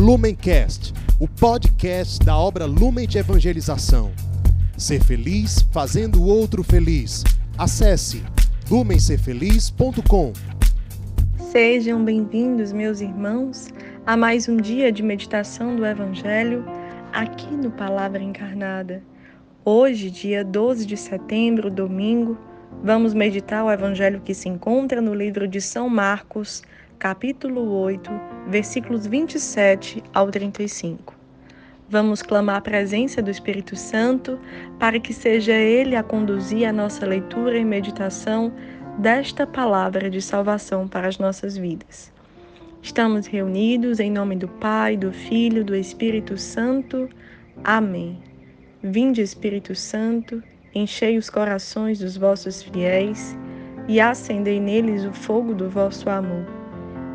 Lumencast, o podcast da obra Lumen de Evangelização. Ser feliz fazendo o outro feliz. Acesse lumencerfeliz.com. Sejam bem-vindos, meus irmãos, a mais um dia de meditação do Evangelho aqui no Palavra Encarnada. Hoje, dia 12 de setembro, domingo, vamos meditar o Evangelho que se encontra no livro de São Marcos, capítulo 8, versículos 27 ao 35. Vamos clamar a presença do Espírito Santo para que seja Ele a conduzir a nossa leitura e meditação desta palavra de salvação para as nossas vidas. Estamos reunidos em nome do Pai, do Filho, do Espírito Santo. Amém. Vinde, Espírito Santo, enchei os corações dos vossos fiéis e acendei neles o fogo do vosso amor.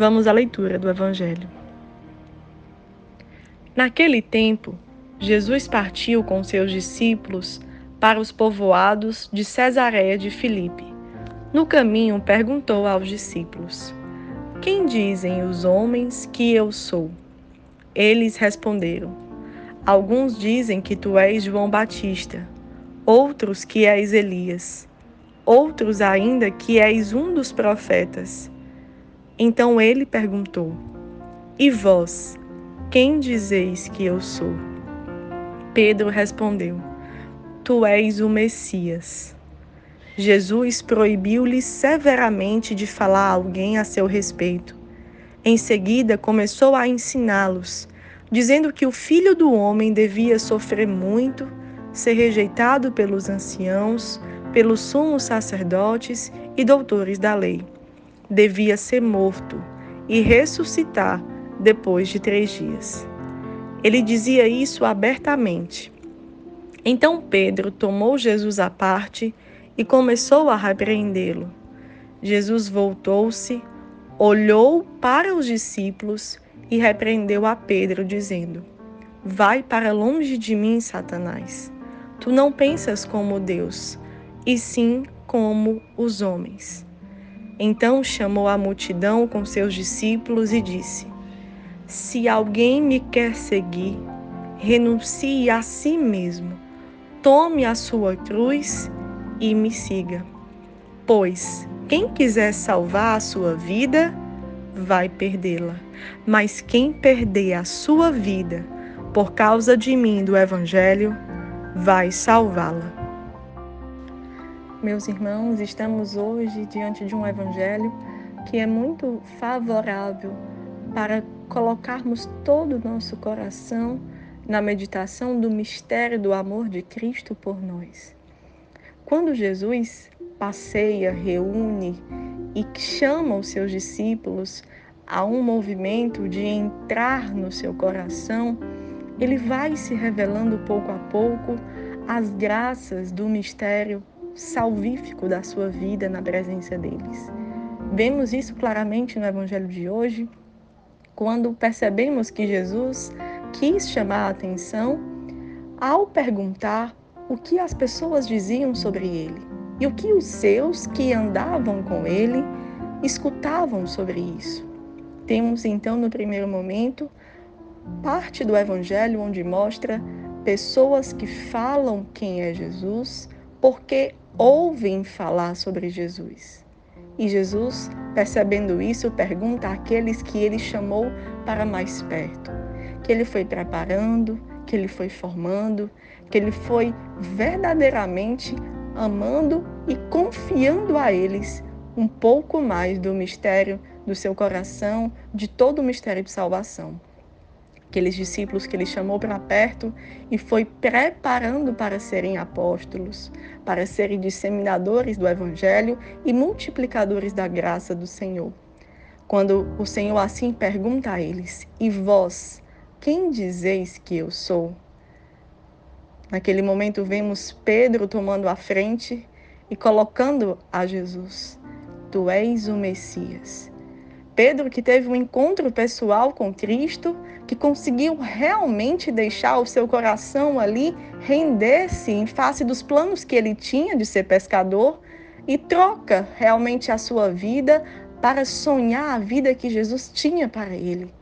Vamos à leitura do Evangelho. Naquele tempo, Jesus partiu com seus discípulos para os povoados de Cesareia de Filipe. No caminho, perguntou aos discípulos: Quem dizem os homens que eu sou? Eles responderam: Alguns dizem que tu és João Batista, outros que és Elias, outros ainda que és um dos profetas. Então ele perguntou: E vós, quem dizeis que eu sou? Pedro respondeu: Tu és o Messias. Jesus proibiu-lhe severamente de falar a alguém a seu respeito. Em seguida, começou a ensiná-los, dizendo que o filho do homem devia sofrer muito, ser rejeitado pelos anciãos, pelos sumos sacerdotes e doutores da lei devia ser morto e ressuscitar depois de três dias. Ele dizia isso abertamente. Então Pedro tomou Jesus à parte e começou a repreendê-lo. Jesus voltou-se, olhou para os discípulos e repreendeu a Pedro, dizendo: Vai para longe de mim, Satanás. Tu não pensas como Deus, e sim como os homens. Então chamou a multidão com seus discípulos e disse: Se alguém me quer seguir, renuncie a si mesmo, tome a sua cruz e me siga. Pois quem quiser salvar a sua vida, vai perdê-la. Mas quem perder a sua vida por causa de mim do Evangelho, vai salvá-la. Meus irmãos, estamos hoje diante de um evangelho que é muito favorável para colocarmos todo o nosso coração na meditação do mistério do amor de Cristo por nós. Quando Jesus passeia, reúne e chama os seus discípulos a um movimento de entrar no seu coração, ele vai se revelando pouco a pouco as graças do mistério salvífico da sua vida na presença deles. Vemos isso claramente no Evangelho de hoje, quando percebemos que Jesus quis chamar a atenção ao perguntar o que as pessoas diziam sobre ele e o que os seus que andavam com ele escutavam sobre isso. Temos então no primeiro momento parte do Evangelho onde mostra pessoas que falam quem é Jesus porque ouvem falar sobre Jesus. E Jesus, percebendo isso, pergunta àqueles que ele chamou para mais perto, que ele foi preparando, que ele foi formando, que ele foi verdadeiramente amando e confiando a eles um pouco mais do mistério do seu coração, de todo o mistério de salvação aqueles discípulos que ele chamou para perto e foi preparando para serem apóstolos, para serem disseminadores do evangelho e multiplicadores da graça do Senhor. Quando o Senhor assim pergunta a eles: "E vós, quem dizeis que eu sou? Naquele momento, vemos Pedro tomando a frente e colocando a Jesus: Tu és o Messias. Pedro, que teve um encontro pessoal com Cristo, que conseguiu realmente deixar o seu coração ali render-se em face dos planos que ele tinha de ser pescador e troca realmente a sua vida para sonhar a vida que Jesus tinha para ele.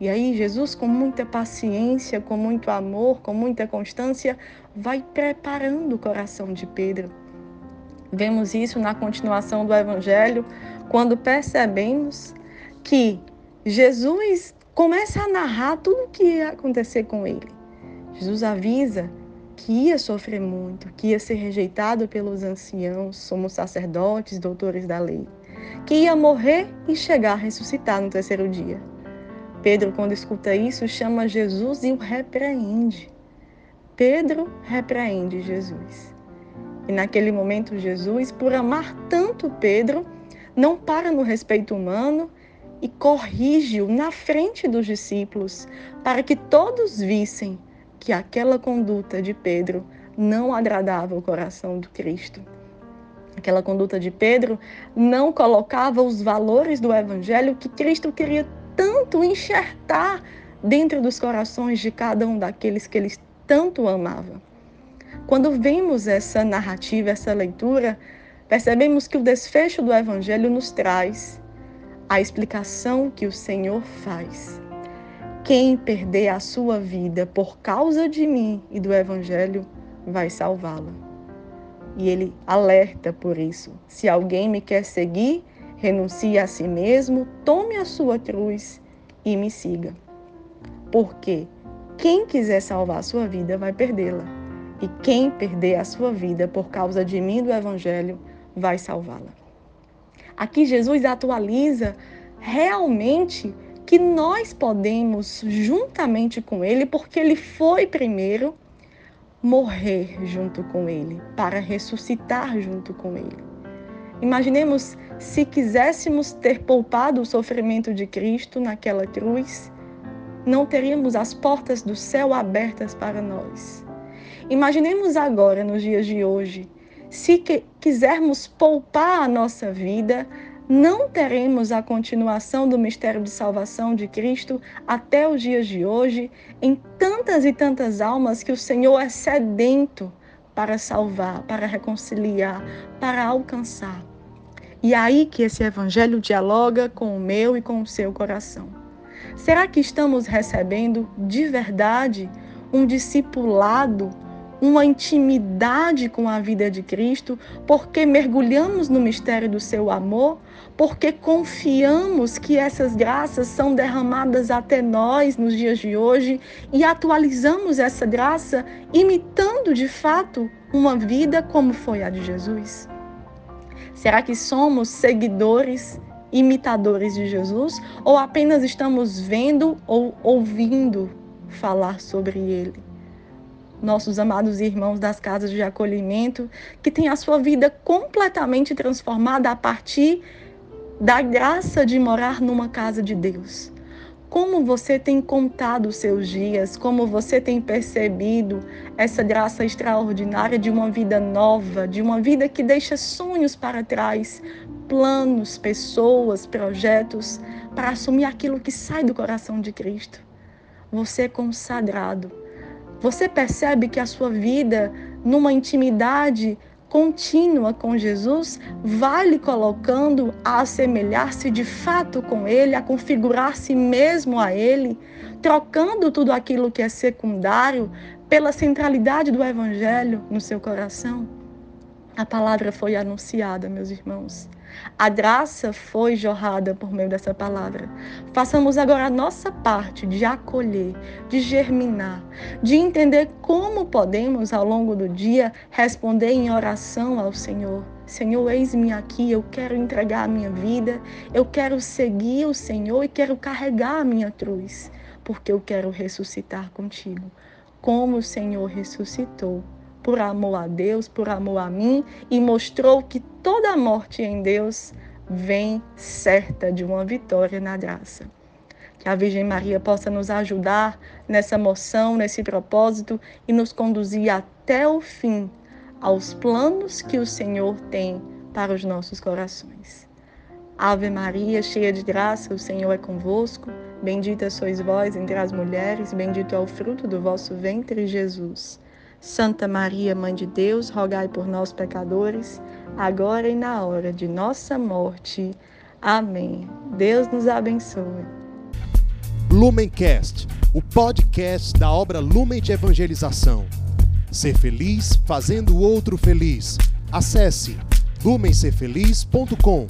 E aí, Jesus, com muita paciência, com muito amor, com muita constância, vai preparando o coração de Pedro. Vemos isso na continuação do Evangelho, quando percebemos que Jesus começa a narrar tudo o que ia acontecer com ele. Jesus avisa que ia sofrer muito, que ia ser rejeitado pelos anciãos, somos sacerdotes, doutores da lei, que ia morrer e chegar a ressuscitar no terceiro dia. Pedro, quando escuta isso, chama Jesus e o repreende. Pedro repreende Jesus. E naquele momento, Jesus, por amar tanto Pedro, não para no respeito humano e corrige-o na frente dos discípulos, para que todos vissem que aquela conduta de Pedro não agradava o coração do Cristo. Aquela conduta de Pedro não colocava os valores do Evangelho que Cristo queria tanto enxertar dentro dos corações de cada um daqueles que ele tanto amava. Quando vemos essa narrativa, essa leitura, percebemos que o desfecho do Evangelho nos traz a explicação que o Senhor faz. Quem perder a sua vida por causa de mim e do Evangelho vai salvá-la. E ele alerta por isso. Se alguém me quer seguir, renuncie a si mesmo, tome a sua cruz e me siga. Porque quem quiser salvar a sua vida vai perdê-la. E quem perder a sua vida por causa de mim e do Evangelho vai salvá-la. Aqui Jesus atualiza realmente que nós podemos, juntamente com Ele, porque Ele foi primeiro, morrer junto com Ele, para ressuscitar junto com Ele. Imaginemos se quiséssemos ter poupado o sofrimento de Cristo naquela cruz, não teríamos as portas do céu abertas para nós. Imaginemos agora, nos dias de hoje, se que quisermos poupar a nossa vida, não teremos a continuação do mistério de salvação de Cristo até os dias de hoje, em tantas e tantas almas que o Senhor é sedento para salvar, para reconciliar, para alcançar. E é aí que esse evangelho dialoga com o meu e com o seu coração. Será que estamos recebendo de verdade um discipulado uma intimidade com a vida de Cristo, porque mergulhamos no mistério do seu amor, porque confiamos que essas graças são derramadas até nós nos dias de hoje e atualizamos essa graça imitando de fato uma vida como foi a de Jesus? Será que somos seguidores, imitadores de Jesus ou apenas estamos vendo ou ouvindo falar sobre ele? Nossos amados irmãos das casas de acolhimento, que têm a sua vida completamente transformada a partir da graça de morar numa casa de Deus. Como você tem contado os seus dias, como você tem percebido essa graça extraordinária de uma vida nova, de uma vida que deixa sonhos para trás, planos, pessoas, projetos, para assumir aquilo que sai do coração de Cristo. Você é consagrado você percebe que a sua vida, numa intimidade contínua com Jesus, vai lhe colocando a assemelhar-se de fato com Ele, a configurar-se mesmo a Ele, trocando tudo aquilo que é secundário pela centralidade do Evangelho no seu coração? A palavra foi anunciada, meus irmãos. A graça foi jorrada por meio dessa palavra. Façamos agora a nossa parte de acolher, de germinar, de entender como podemos, ao longo do dia, responder em oração ao Senhor. Senhor, eis-me aqui, eu quero entregar a minha vida, eu quero seguir o Senhor e quero carregar a minha cruz, porque eu quero ressuscitar contigo, como o Senhor ressuscitou por amor a Deus, por amor a mim, e mostrou que toda morte em Deus vem certa de uma vitória na graça. Que a Virgem Maria possa nos ajudar nessa moção, nesse propósito e nos conduzir até o fim aos planos que o Senhor tem para os nossos corações. Ave Maria, cheia de graça, o Senhor é convosco. Bendita sois vós entre as mulheres, bendito é o fruto do vosso ventre, Jesus. Santa Maria, Mãe de Deus, rogai por nós, pecadores, agora e na hora de nossa morte. Amém. Deus nos abençoe. Lumencast, o podcast da obra Lumen de Evangelização. Ser feliz fazendo o outro feliz. Acesse lumencerfeliz.com.